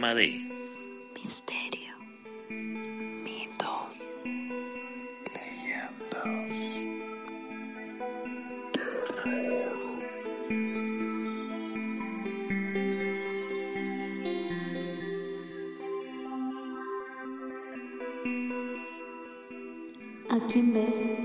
Programa de Misterio. Mitos. ¿A quién ves?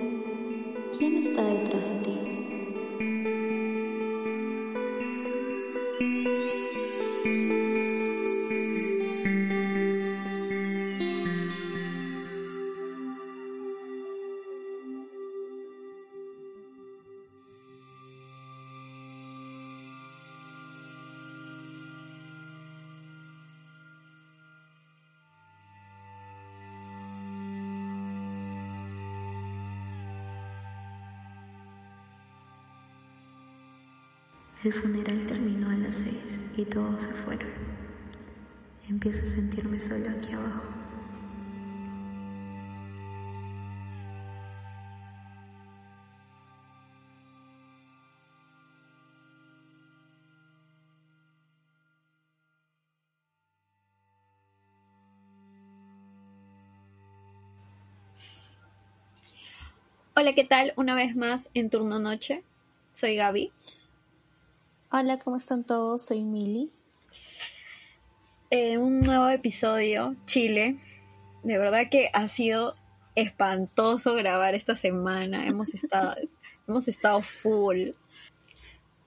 El funeral terminó a las seis y todos se fueron. Empiezo a sentirme solo aquí abajo. Hola, ¿qué tal? Una vez más en Turno Noche. Soy Gaby. Hola, ¿cómo están todos? Soy Mili. Eh, un nuevo episodio, Chile. De verdad que ha sido espantoso grabar esta semana. Hemos estado, hemos estado full.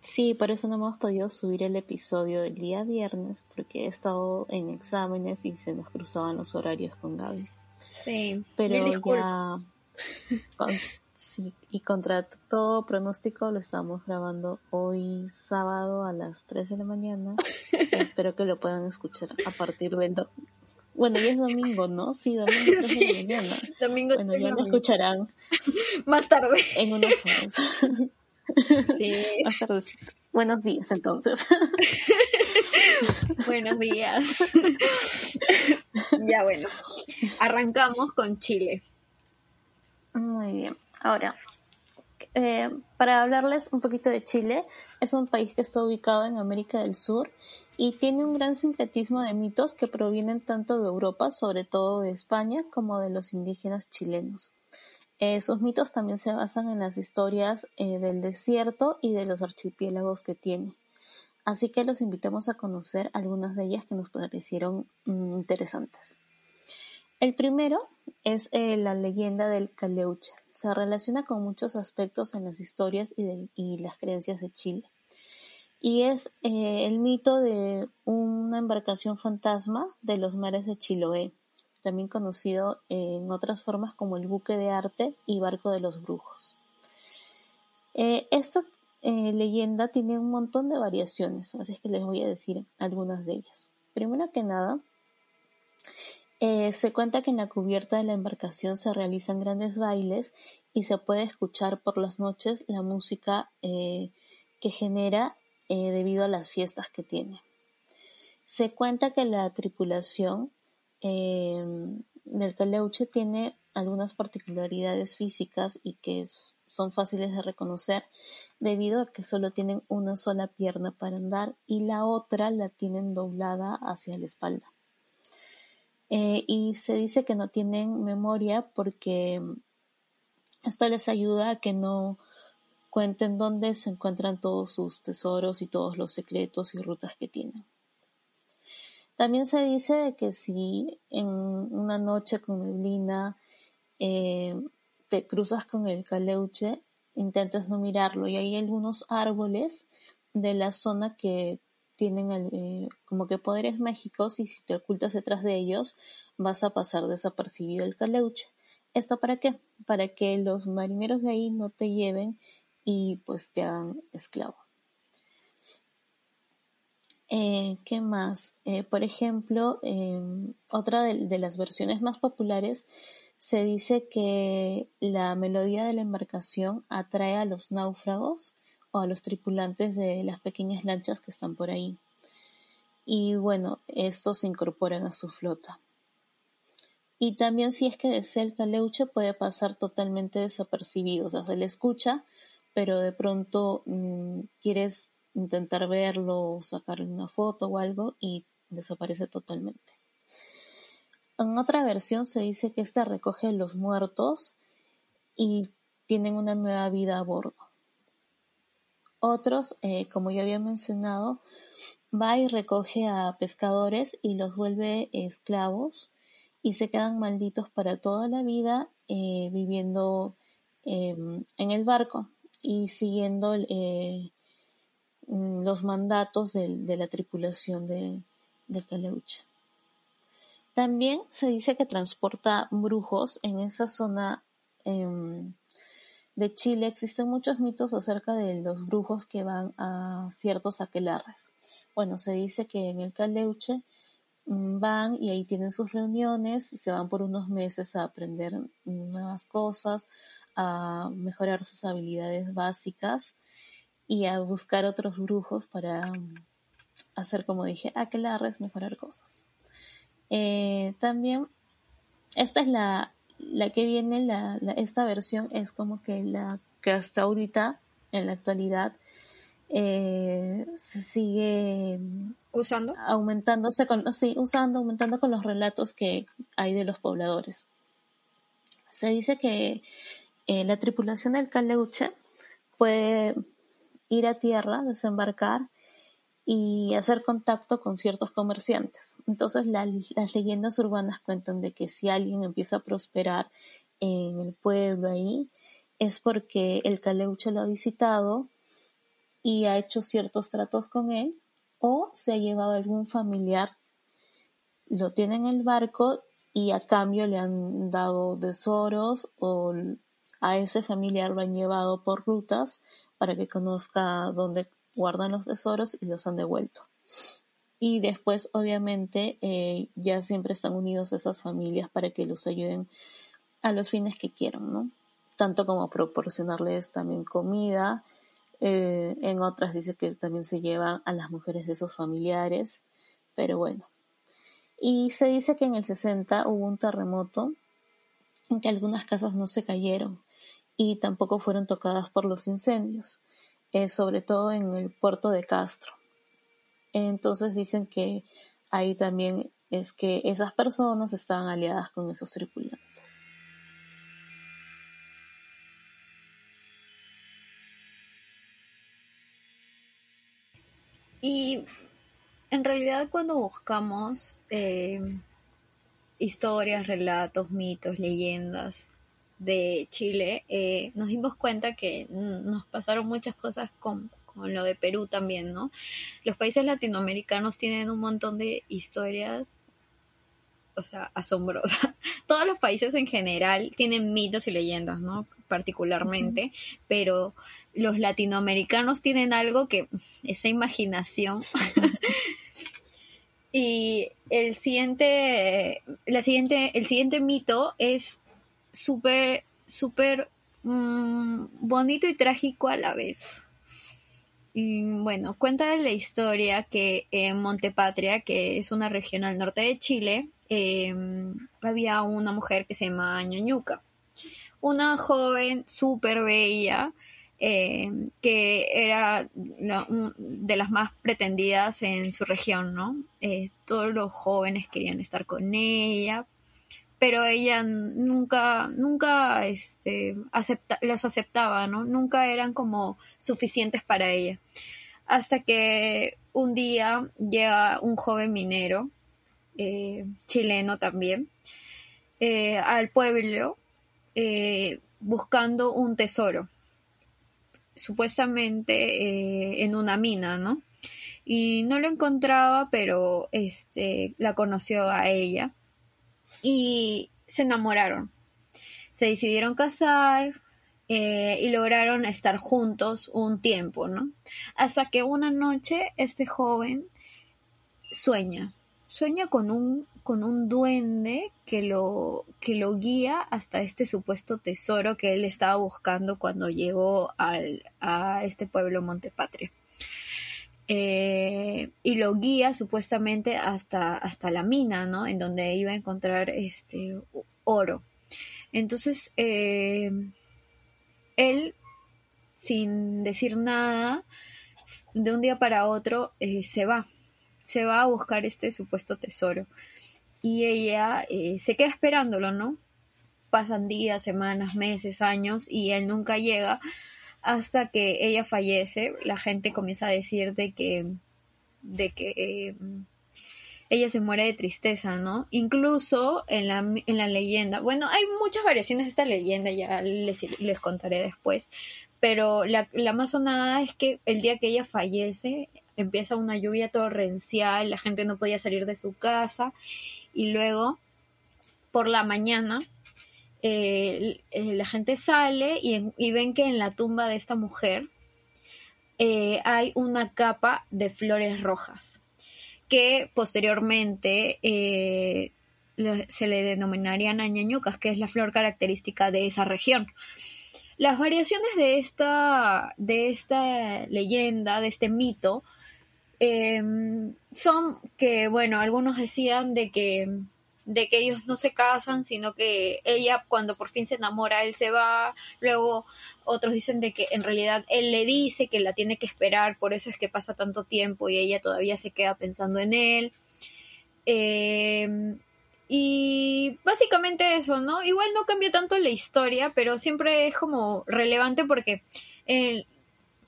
Sí, por eso no hemos podido subir el episodio del día viernes porque he estado en exámenes y se nos cruzaban los horarios con Gaby. Sí, Pero ya, sí, y contra todo pronóstico lo estamos grabando hoy sábado a las 3 de la mañana. Espero que lo puedan escuchar a partir del... do- Bueno, ya es domingo, ¿no? Sí, domingo 3 de la mañana. Domingo Bueno, ya lo escucharán Más tarde. en unas horas. Sí, Más tardecito. Buenos días, entonces. buenos días. ya bueno, arrancamos con Chile. Muy bien. Ahora, eh, para hablarles un poquito de Chile, es un país que está ubicado en América del Sur y tiene un gran sincretismo de mitos que provienen tanto de Europa, sobre todo de España, como de los indígenas chilenos. Eh, sus mitos también se basan en las historias eh, del desierto y de los archipiélagos que tiene. Así que los invitamos a conocer algunas de ellas que nos parecieron mm, interesantes. El primero es eh, la leyenda del Caleuche. Se relaciona con muchos aspectos en las historias y, las creencias de Chile. Y es eh, el mito de una embarcación fantasma de los mares de Chiloé, también conocido en otras formas como el buque de arte y barco de los brujos. Eh, esta eh, leyenda tiene un montón de variaciones, así es que les voy a decir algunas de ellas. Primero que nada, eh, se cuenta que en la cubierta de la embarcación se realizan grandes bailes y se puede escuchar por las noches la música eh, que genera eh, debido a las fiestas que tiene. Se cuenta que la tripulación eh, del Caleuche tiene algunas particularidades físicas y que son fáciles de reconocer debido a que solo tienen una sola pierna para andar y la otra la tienen doblada hacia la espalda. Eh, y se dice que no tienen memoria porque esto les ayuda a que no cuenten dónde se encuentran todos sus tesoros y todos los secretos y rutas que tienen. También se dice que si en una noche con neblina eh, te cruzas con el caleuche, intentes no mirarlo y hay algunos árboles de la zona que tienen eh, como que poderes mágicos y si te ocultas detrás de ellos vas a pasar desapercibido el caleuche. ¿Esto para qué? Para que los marineros de ahí no te lleven y pues te hagan esclavo. Eh, ¿Qué más? Eh, por ejemplo, em, otra de, las versiones más populares se dice que la melodía de la embarcación atrae a los náufragos o a los tripulantes de las pequeñas lanchas que están por ahí. Y bueno, estos se incorporan a su flota. Y también si es que desea el caleuche puede pasar totalmente desapercibido, o sea, se le escucha, pero de pronto mm, quieres intentar verlo, sacarle una foto o algo y desaparece totalmente. En otra versión se dice que esta recoge los muertos y tienen una nueva vida a bordo. Otros, eh, como ya había mencionado, va y recoge a pescadores y los vuelve esclavos y se quedan malditos para toda la vida eh, viviendo em, en el barco y siguiendo eh, Mm, los mandatos de, la tripulación de, de Caleuche. También se dice que transporta brujos en esa zona em, de Chile. Existen muchos mitos acerca de los brujos que van a ciertos aquelarres. Bueno, se dice que en el Caleuche mm, van y ahí tienen sus reuniones se van por unos meses a aprender nuevas cosas, a mejorar sus habilidades básicas y a buscar otros brujos para um, hacer, como dije, aquelarres, mejorar cosas. Eh, también, esta es la, la que viene, la, esta versión es como que la que hasta ahorita, en la actualidad, eh, se sigue usando aumentándose con sí usando aumentando con los relatos que hay de los pobladores. Se dice que eh, la tripulación del Caleuche puede ir a tierra, desembarcar y hacer contacto con ciertos comerciantes. Entonces las leyendas urbanas cuentan de que si alguien empieza a prosperar en el pueblo ahí, es porque el caleuche lo ha visitado y ha hecho ciertos tratos con él o se ha llevado algún familiar, lo tiene en el barco y a cambio le han dado tesoros o a ese familiar lo han llevado por rutas para que conozca dónde guardan los tesoros y los han devuelto. Y después, obviamente, eh, ya siempre están unidos esas familias para que los ayuden a los fines que quieran, ¿no? Tanto como proporcionarles también comida. Eh, en otras dice que también se llevan a las mujeres de esos familiares, pero bueno. Y se dice que en el 60 hubo un terremoto en que algunas casas no se cayeron y tampoco fueron tocadas por los incendios, eh, sobre todo en el puerto de Castro. Entonces dicen que ahí también es que esas personas estaban aliadas con esos tripulantes. Y en realidad cuando buscamos eh, historias, relatos, mitos, leyendas de Chile, eh, nos dimos cuenta que nos pasaron muchas cosas con, con, lo de Perú también, ¿no? Los países latinoamericanos tienen un montón de historias, o sea, asombrosas. Todos los países en general tienen mitos y leyendas, ¿no? Particularmente, pero los latinoamericanos tienen algo que, esa imaginación. y el siguiente, la siguiente, el siguiente mito es súper, súper mm, bonito y trágico a la vez. Y bueno, cuenta la historia que en Montepatria, que es una región al norte de Chile, em, había una mujer que se llama Ñoñuca. Una joven súper bella, em, que era de las más pretendidas en su región, ¿no? Eh, todos los jóvenes querían estar con ella, pero ella nunca, nunca este, acepta, las aceptaba, ¿no? Nunca eran como suficientes para ella. Hasta que un día llega un joven minero, eh, chileno también, eh, al pueblo eh, buscando un tesoro, supuestamente en una mina, ¿no? y no lo encontraba, pero este la conoció a ella y se enamoraron. Se decidieron casar eh, y lograron estar juntos un tiempo, ¿no? Hasta que una noche este joven sueña, sueña con un con un duende que lo que lo guía hasta este supuesto tesoro que él estaba buscando cuando llegó al, a este pueblo Montepatria. Eh, y lo guía supuestamente hasta, hasta la mina, ¿no? En donde iba a encontrar este oro. Entonces, eh, él, sin decir nada, de un día para otro, eh, se va. Se va a buscar este supuesto tesoro. Y ella se queda esperándolo, ¿no? Pasan días, semanas, meses, años y él nunca llega hasta que ella fallece, la gente comienza a decir de que, de que eh, ella se muere de tristeza, ¿no? Incluso en la, en la leyenda, bueno, hay muchas variaciones de esta leyenda, ya les, les contaré después, pero la, la más sonada es que el día que ella fallece empieza una lluvia torrencial, la gente no podía salir de su casa y luego por la mañana eh, eh, la gente sale y, ven que en la tumba de esta mujer eh, hay una capa de flores rojas que posteriormente se le denominarían añañucas, que es la flor característica de esa región. Las variaciones de esta, de esta leyenda, de este mito, son que, bueno, algunos decían de que de que ellos no se casan, sino que ella cuando por fin se enamora, él se va, luego otros dicen de que en realidad él le dice que la tiene que esperar, por eso es que pasa tanto tiempo y ella todavía se queda pensando en él. Em, y básicamente eso, ¿no? Igual no cambia tanto la historia, pero siempre es como relevante porque eh,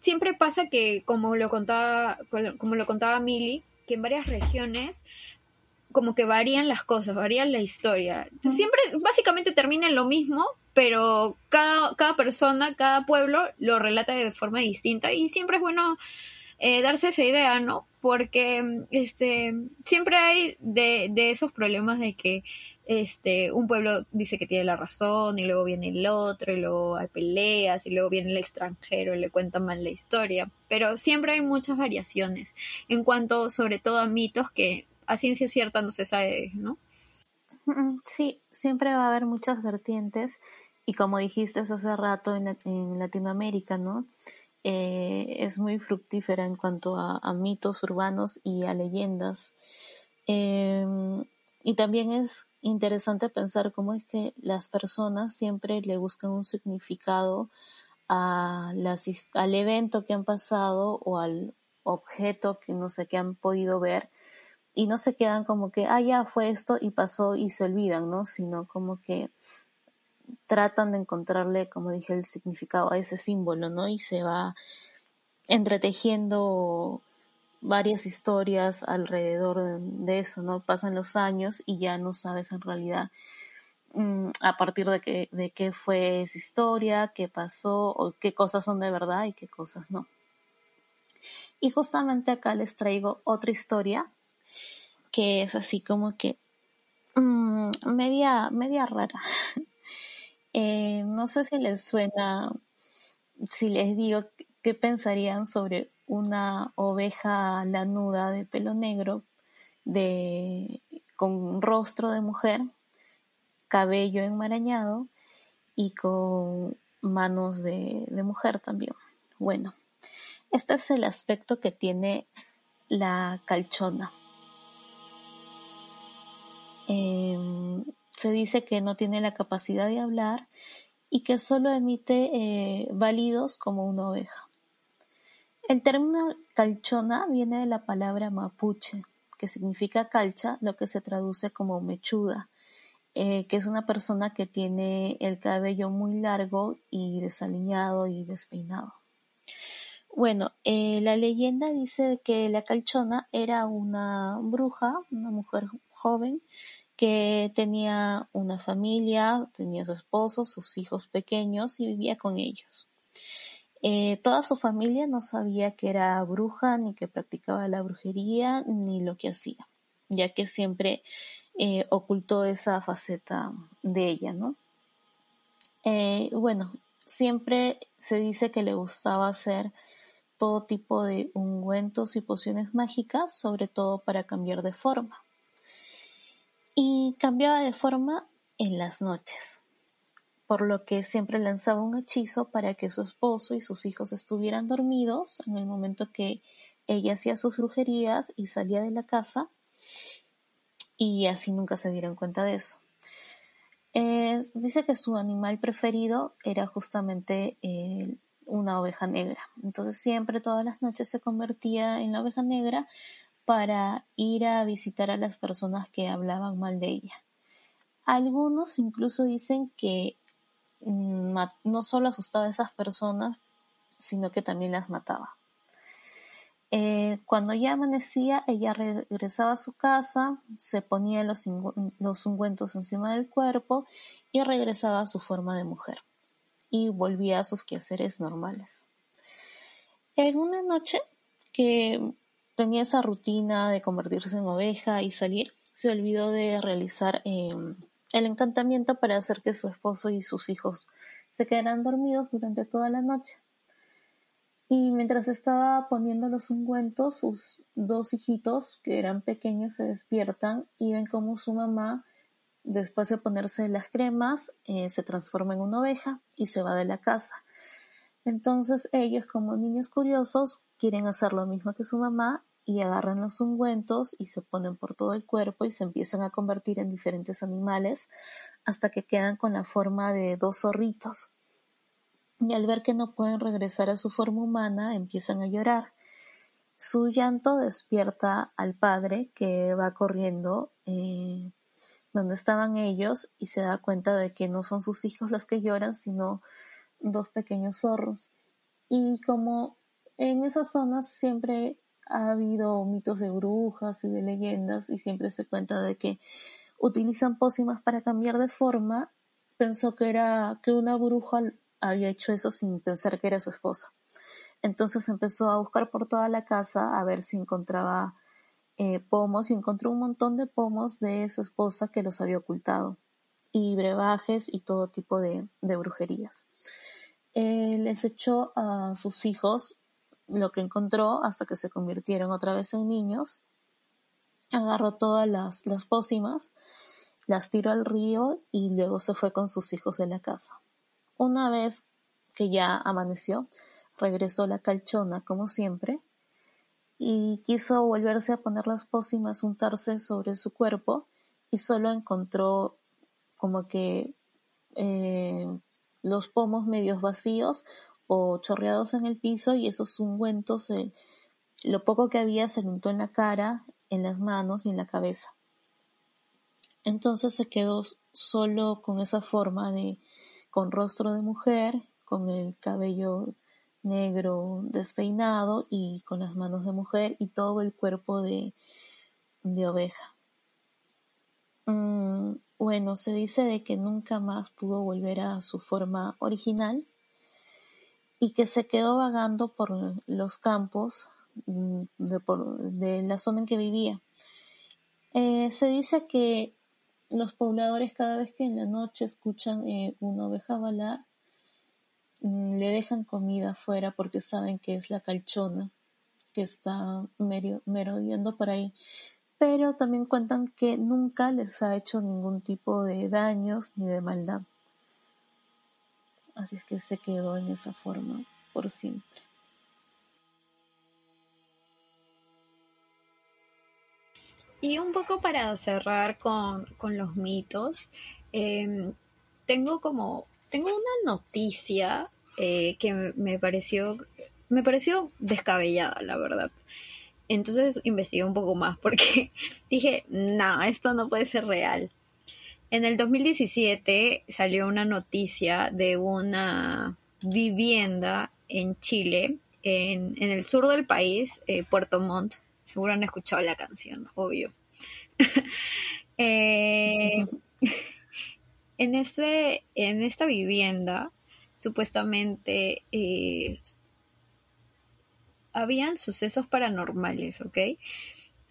siempre pasa que, como lo contaba, como lo contaba Milly, que en varias regiones como que varían las cosas, varían la historia. Siempre, básicamente termina en lo mismo, pero cada, cada persona, cada pueblo lo relata de forma distinta y siempre es bueno eh, darse esa idea, ¿no? Porque este, siempre hay de, de esos problemas de que este, un pueblo dice que tiene la razón y luego viene el otro y luego hay peleas y luego viene el extranjero y le cuenta mal la historia. Pero siempre hay muchas variaciones en cuanto sobre todo a mitos que a ciencia cierta no se sabe, ¿no? Sí, siempre va a haber muchas vertientes y como dijiste hace rato en, Latinoamérica, ¿no? Eh, es muy fructífera en cuanto a, mitos urbanos y a leyendas. Em, y también es interesante pensar cómo es que las personas siempre le buscan un significado a las, al evento que han pasado o al objeto que no sé que han podido ver y no se quedan como que, ah, ya fue esto y pasó y se olvidan, ¿no? Sino como que tratan de encontrarle, como dije, el significado a ese símbolo, ¿no? Y se va entretejiendo varias historias alrededor de eso, ¿no? Pasan los años y ya no sabes en realidad mm, a partir de qué, de qué fue esa historia, qué pasó, o qué cosas son de verdad y qué cosas no. Y justamente acá les traigo otra historia que es así como que mm, media, media rara. Eh, no sé si les suena, si les digo qué pensarían sobre una oveja lanuda de pelo negro, de, con rostro de mujer, cabello enmarañado y con manos de, de mujer también. Bueno, este es el aspecto que tiene la calchona. Em, se dice que no tiene la capacidad de hablar y que solo emite eh, válidos como una oveja. El término calchona viene de la palabra mapuche, que significa calcha, lo que se traduce como mechuda, eh, que es una persona que tiene el cabello muy largo y desaliñado y despeinado. Bueno, eh, la leyenda dice que la calchona era una bruja, una mujer joven, que tenía una familia, tenía su esposo, sus hijos pequeños y vivía con ellos. Eh, toda su familia no sabía que era bruja, ni que practicaba la brujería, ni lo que hacía, ya que siempre eh, ocultó esa faceta de ella, ¿no? Eh, bueno, siempre se dice que le gustaba hacer todo tipo de ungüentos y pociones mágicas, sobre todo para cambiar de forma. Y cambiaba de forma en las noches, por lo que siempre lanzaba un hechizo para que su esposo y sus hijos estuvieran dormidos en el momento que ella hacía sus brujerías y salía de la casa y así nunca se dieron cuenta de eso. Eh, dice que su animal preferido era justamente una oveja negra. Entonces siempre todas las noches se convertía en la oveja negra para ir a visitar a las personas que hablaban mal de ella. Algunos incluso dicen que mm, no solo asustaba a esas personas, sino que también las mataba. Eh, cuando ya amanecía, ella regresaba a su casa, se ponía los, los ungüentos encima del cuerpo y regresaba a su forma de mujer y volvía a sus quehaceres normales. En una noche que tenía esa rutina de convertirse en oveja y salir, se olvidó de realizar em, el encantamiento para hacer que su esposo y sus hijos se quedaran dormidos durante toda la noche. Y mientras estaba poniendo los ungüentos, sus dos hijitos, que eran pequeños, se despiertan y ven cómo su mamá, después de ponerse las cremas, eh, se transforma en una oveja y se va de la casa. Entonces ellos, como niños curiosos, quieren hacer lo mismo que su mamá y agarran los ungüentos y se ponen por todo el cuerpo y se empiezan a convertir en diferentes animales hasta que quedan con la forma de dos zorritos y al ver que no pueden regresar a su forma humana empiezan a llorar. Su llanto despierta al padre que va corriendo eh, donde estaban ellos y se da cuenta de que no son sus hijos los que lloran, sino dos pequeños zorros. Y como en esas zonas siempre ha habido mitos de brujas y de leyendas y siempre se cuenta de que utilizan pócimas para cambiar de forma, pensó que era que una bruja había hecho eso sin pensar que era su esposa. Entonces empezó a buscar por toda la casa a ver si encontraba eh, pomos y encontró un montón de pomos de su esposa que los había ocultado y brebajes y todo tipo de, brujerías. Eh, les echó a sus hijos lo que encontró hasta que se convirtieron otra vez en niños. Agarró todas las, las pócimas, las tiró al río y luego se fue con sus hijos de la casa. Una vez que ya amaneció, regresó la calchona como siempre y quiso volverse a poner las pócimas, untarse sobre su cuerpo y solo encontró como que eh, los pomos medios vacíos o chorreados en el piso y esos ungüentos, eh, lo poco que había se untó en la cara, en las manos y en la cabeza. Entonces se quedó solo con esa forma de con rostro de mujer, con el cabello negro despeinado y con las manos de mujer y todo el cuerpo de, de oveja. Mm, bueno, se dice de que nunca más pudo volver a su forma original y que se quedó vagando por los campos mm, de, la zona en que vivía. Eh, se dice que los pobladores cada vez que en la noche escuchan eh, una oveja balar, mm, le dejan comida afuera porque saben que es la calchona que está merodeando por ahí. Pero también cuentan que nunca les ha hecho ningún tipo de daños ni de maldad. Así es que se quedó en esa forma por siempre. Y un poco para cerrar con, los mitos, em, tengo como, tengo una noticia eh, que me pareció, me pareció descabellada, la verdad. Entonces investigué un poco más porque dije, no, esto no puede ser real. En el 2017 salió una noticia de una vivienda en Chile, en, en el sur del país, eh, Puerto Montt, Seguro han escuchado la canción, obvio. Eh, en, este, en esta vivienda, supuestamente eh, habían sucesos paranormales, ¿ok?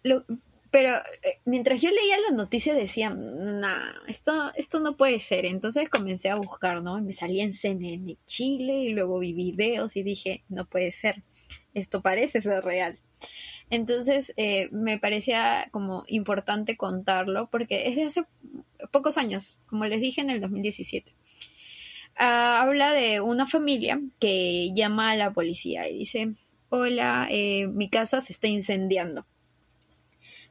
Lo- pero eh, mientras yo leía la noticia decía, nah, esto, esto no puede ser. Entonces comencé a buscar, ¿no? Y me salía en CNN Chile y luego vi videos y dije, no puede ser, esto parece ser real. Entonces eh, me parecía como importante contarlo porque es de hace pocos años, como les dije en el 2017. Ah, habla de una familia que llama a la policía y dice, hola, eh, mi casa se está incendiando.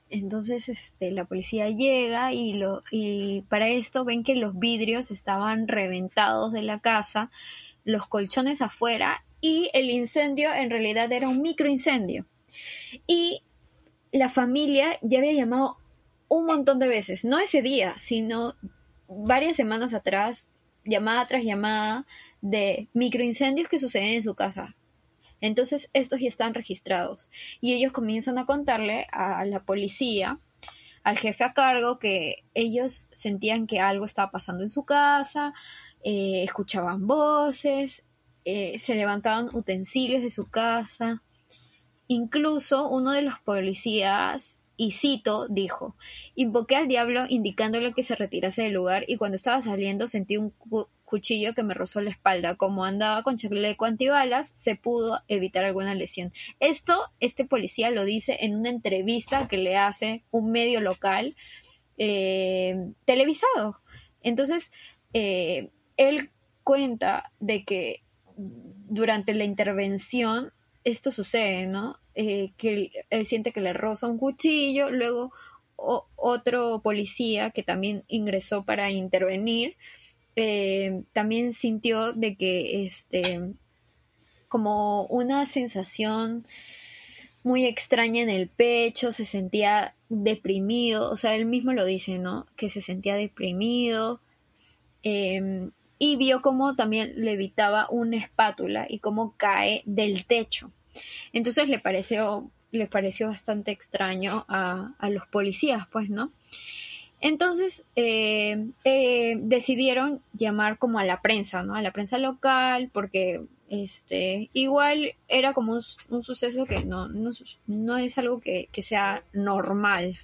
Entonces este, la policía llega y, lo, y para esto ven que los vidrios estaban reventados de la casa, los colchones afuera y el incendio en realidad era un microincendio. Y la familia ya había llamado un montón de veces, no ese día, sino varias semanas atrás, llamada tras llamada de microincendios que suceden en su casa. Entonces estos ya están registrados y ellos comienzan a contarle a la policía, al jefe a cargo, que ellos sentían que algo estaba pasando en su casa, eh, escuchaban voces, eh, se levantaban utensilios de su casa. Incluso uno de los policías, y cito, dijo, invoqué al diablo indicándole que se retirase del lugar y cuando estaba saliendo sentí un cuchillo que me rozó la espalda. Como andaba con chaleco antibalas, se pudo evitar alguna lesión. Esto, este policía lo dice en una entrevista que le hace un medio local eh, televisado. Entonces, eh, él cuenta de que durante la intervención esto sucede, ¿no? Eh, que él, siente que le roza un cuchillo, luego otro policía que también ingresó para intervenir, eh, también sintió de que este como una sensación muy extraña en el pecho, se sentía deprimido, o sea, él mismo lo dice, ¿no? Que se sentía deprimido, eh, y vio cómo también levitaba una espátula y cómo cae del techo. Entonces le pareció, le pareció bastante extraño a, a los policías, pues, ¿no? Entonces eh, eh, decidieron llamar como a la prensa, ¿no? A la prensa local, porque este igual era como un, suceso que no, no, no es algo que, que sea normal,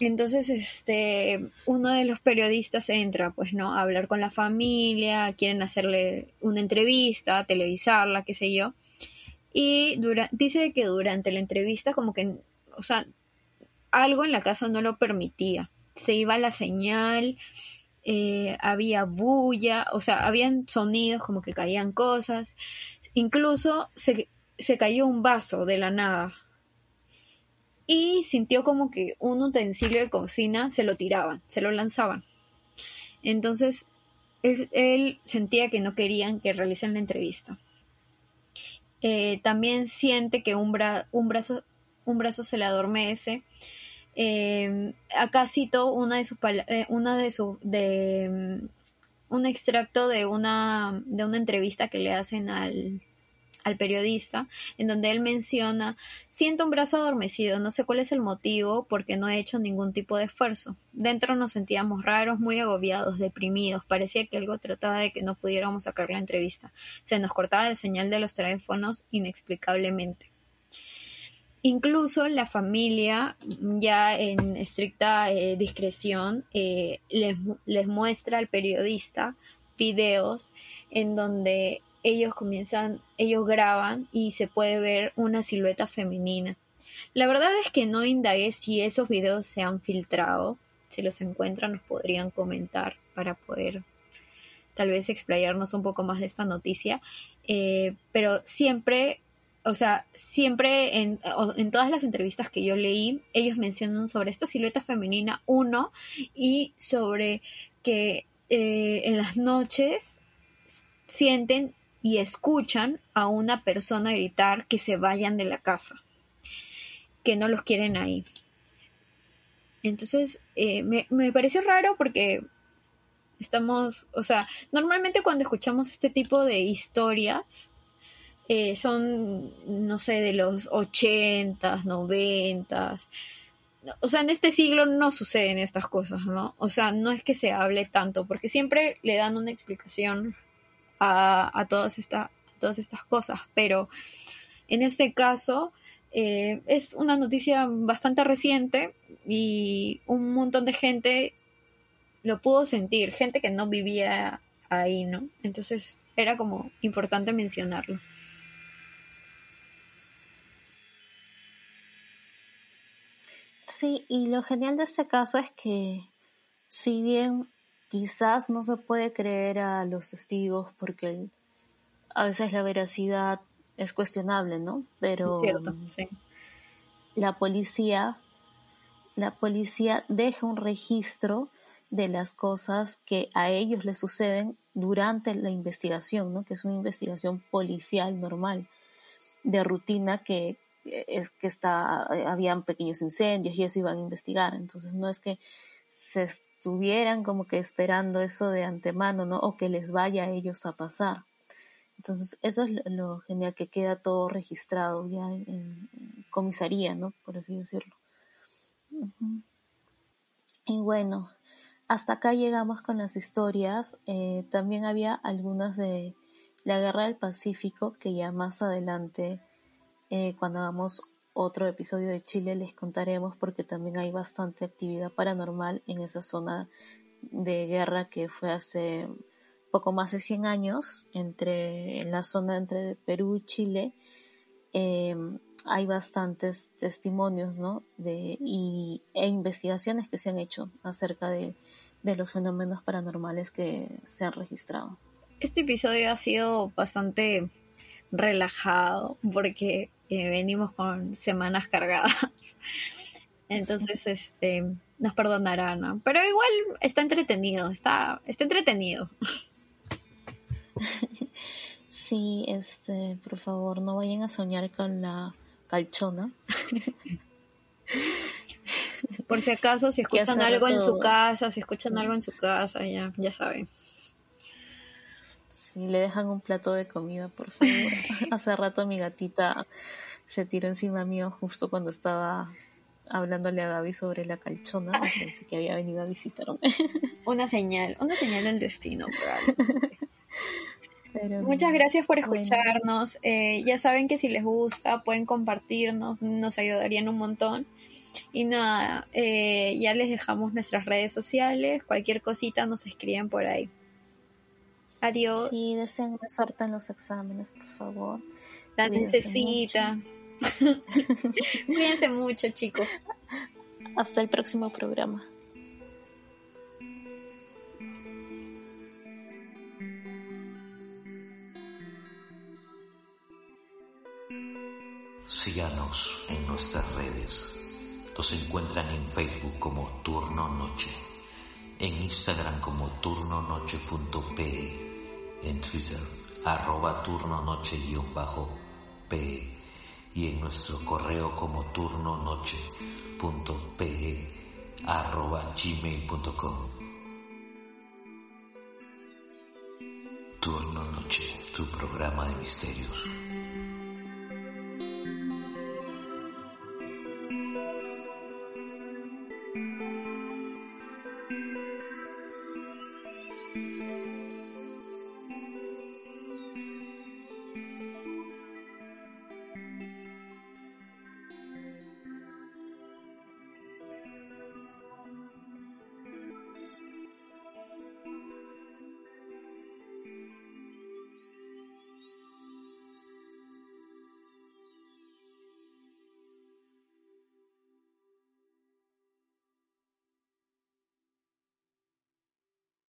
entonces, este, uno de los periodistas entra, pues, ¿no? A hablar con la familia, quieren hacerle una entrevista, televisarla, qué sé yo. Y dice que durante la entrevista, como que, o sea, algo en la casa no lo permitía. Se iba la señal, eh, había bulla, o sea, habían sonidos como que caían cosas. Incluso se, se cayó un vaso de la nada y sintió como que un utensilio de cocina se lo tiraban, se lo lanzaban. Entonces, él, sentía que no querían que realicen la entrevista. Eh, también siente que un, bra- un, brazo, un brazo se le adormece. Eh, acá cito una de sus eh, una de su de mm, un extracto de una de una entrevista que le hacen al, al periodista, en donde él menciona, siento un brazo adormecido, no sé cuál es el motivo porque no he hecho ningún tipo de esfuerzo. Dentro nos sentíamos raros, muy agobiados, deprimidos, parecía que algo trataba de que no pudiéramos sacar la entrevista. Se nos cortaba la señal de los teléfonos inexplicablemente. Incluso la familia, ya en estricta eh, discreción, eh, les, mu- les muestra al periodista videos en donde ellos comienzan, ellos graban y se puede ver una silueta femenina. La verdad es que no indagué si esos videos se han filtrado. Si los encuentran nos podrían comentar para poder tal vez explayarnos un poco más de esta noticia. Eh, pero siempre, o sea, siempre en, en todas las entrevistas que yo leí, ellos mencionan sobre esta silueta femenina, uno, y sobre que eh, en las noches sienten y escuchan a una persona gritar que se vayan de la casa, que no los quieren ahí. Entonces, eh, me, me pareció raro porque estamos, o sea, normalmente cuando escuchamos este tipo de historias, eh, son, no sé, de los ochentas, noventas. O sea, en este siglo no suceden estas cosas, ¿no? O sea, no es que se hable tanto, porque siempre le dan una explicación a, a todas, esta, todas estas cosas, pero En este caso, eh, es una noticia bastante reciente y un montón de gente lo pudo sentir, gente que no vivía ahí, ¿no? Entonces era como importante mencionarlo. Sí, y lo genial de este caso es que si bien quizás no se puede creer a los testigos porque a veces la veracidad es cuestionable, ¿no? Pero Cierto, sí. la policía, la policía deja un registro de las cosas que a ellos les suceden durante la investigación, ¿no? Que es una investigación policial normal, de rutina que es que está, habían pequeños incendios y eso iban a investigar. Entonces no es que se estuvieran como que esperando eso de antemano, ¿no? O que les vaya a ellos a pasar. Entonces eso es lo genial que queda todo registrado ya en, comisaría, ¿no? Por así decirlo. Y bueno, hasta acá llegamos con las historias. Eh, también había algunas de la Guerra del Pacífico que ya más adelante eh, cuando hagamos otro episodio de Chile les contaremos porque también hay bastante actividad paranormal en esa zona de guerra que fue hace poco más de 100 años entre en la zona entre Perú y Chile eh, hay bastantes testimonios ¿no? de, y, e investigaciones que se han hecho acerca de, de los fenómenos paranormales que se han registrado. Este episodio ha sido bastante relajado porque eh, venimos con semanas cargadas. Entonces, este, nos perdonarán, ¿no? Pero igual está entretenido, está, está entretenido. Sí, este, por favor, no vayan a soñar con la calchona. Por si acaso, si escuchan algo en su casa, si escuchan algo en su casa, ya, ya saben. Le dejan un plato de comida, por favor. Hace rato mi gatita se tiró encima mío justo cuando estaba hablándole a Gaby sobre la calchona. Pensé que había venido a visitarme. Una señal, una señal del destino, probablemente. Pero, Muchas gracias por Bueno. escucharnos. Eh, ya saben que si les gusta pueden compartirnos, nos ayudarían un montón. Y nada, eh, ya les dejamos nuestras redes sociales. Cualquier cosita nos escriben por ahí. Adiós. Sí, deseen suerte en los exámenes, por favor. La cuídense necesita. Cuídense mucho, chicos. Hasta el próximo programa. Síganos en nuestras redes. Nos encuentran en Facebook como Turno Noche, en Instagram como turnonoche.pe, en Twitter arroba turnonoche-pe y en nuestro correo como turnonoche.pe arroba gmail.com. Turno Noche, tu programa de misterios.